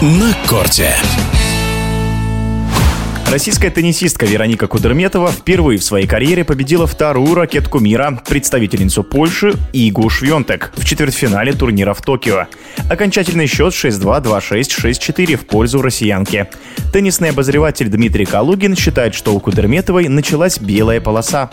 на корте. Российская теннисистка Вероника Кудерметова впервые в своей карьере победила вторую ракетку мира, представительницу Польши Игу Швентек, в четвертьфинале турнира в Токио. Окончательный счет 6-2, 2-6, 6-4 в пользу россиянки. Теннисный обозреватель Дмитрий Калугин считает, что у Кудерметовой началась белая полоса.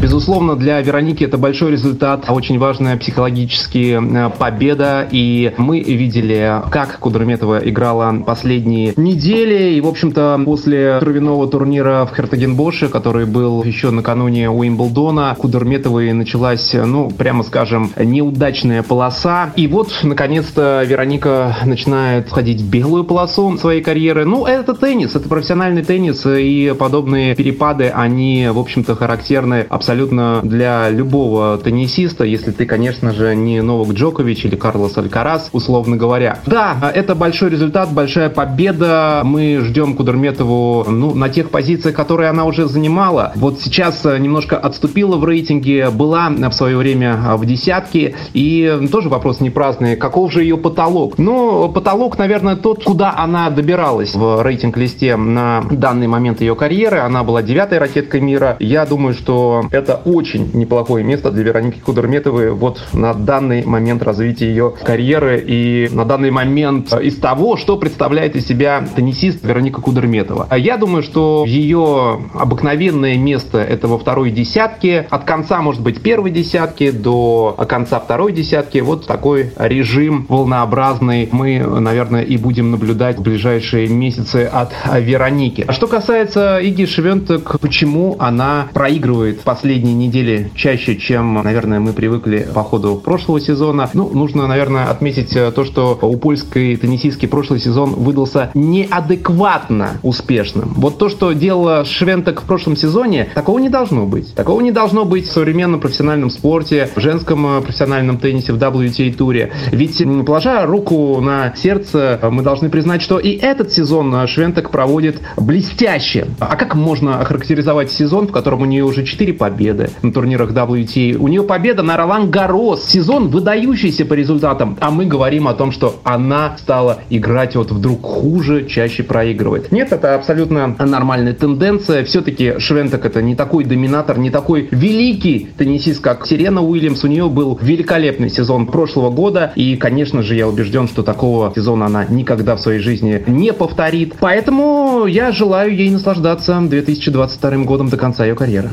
Безусловно, для Вероники это большой результат, очень важная психологически э, победа. И мы видели, как Кудерметова играла последние недели. И, в общем-то, после кровяного турнира в Хертагенбоше, который был еще накануне Уимблдона, Кудерметовой началась, ну, прямо скажем, неудачная полоса. И вот, наконец-то, Вероника начинает входить в белую полосу своей карьеры. Ну, это теннис, это профессиональный теннис, и подобные перепады, они, в общем-то, характерны абсолютно для любого теннисиста, если ты, конечно же, не Новак Джокович или Карлос Алькарас, условно говоря. Да, это большой результат, большая победа. Мы ждем Кудерметову ну, на тех позициях, которые она уже занимала. Вот сейчас немножко отступила в рейтинге, была в свое время в десятке. И тоже вопрос не праздный, каков же ее потолок? Ну, потолок, наверное, тот, куда она добиралась в рейтинг-листе на данный момент ее карьеры. Она была девятой ракеткой мира. Я думаю, что это очень неплохое место для Вероники Кудерметовой вот на данный момент развития ее карьеры и на данный момент э, из того, что представляет из себя теннисист Вероника Кудерметова. А я думаю, что ее обыкновенное место это во второй десятке, от конца, может быть, первой десятки до конца второй десятки. Вот такой режим волнообразный мы, наверное, и будем наблюдать в ближайшие месяцы от Вероники. А что касается Иги Швентек, почему она проигрывает последние недели чаще, чем, наверное, мы привыкли по ходу прошлого сезона. Ну, нужно, наверное, отметить э, то, что у польской теннисистки прошлый сезон выдался неадекватно успешным. Вот то, что делала Швентек в прошлом сезоне, такого не должно быть. Такого не должно быть в современном профессиональном спорте, в женском э, профессиональном теннисе, в WTA-туре. Ведь, положа руку на сердце, мы должны признать, что и этот сезон Швентек проводит блестяще. А как можно охарактеризовать сезон, в котором у нее уже 4 победы, на турнирах WTA. У нее победа на Ролан Гарос. Сезон выдающийся по результатам. А мы говорим о том, что она стала играть вот вдруг хуже, чаще проигрывает. Нет, это абсолютно нормальная тенденция. Все-таки Швентек это не такой доминатор, не такой великий теннисист, как Сирена Уильямс. У нее был великолепный сезон прошлого года. И, конечно же, я убежден, что такого сезона она никогда в своей жизни не повторит. Поэтому я желаю ей наслаждаться 2022 годом до конца ее карьеры.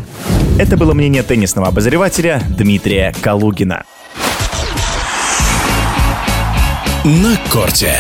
Это было мнение теннисного обозревателя Дмитрия Калугина. На корте.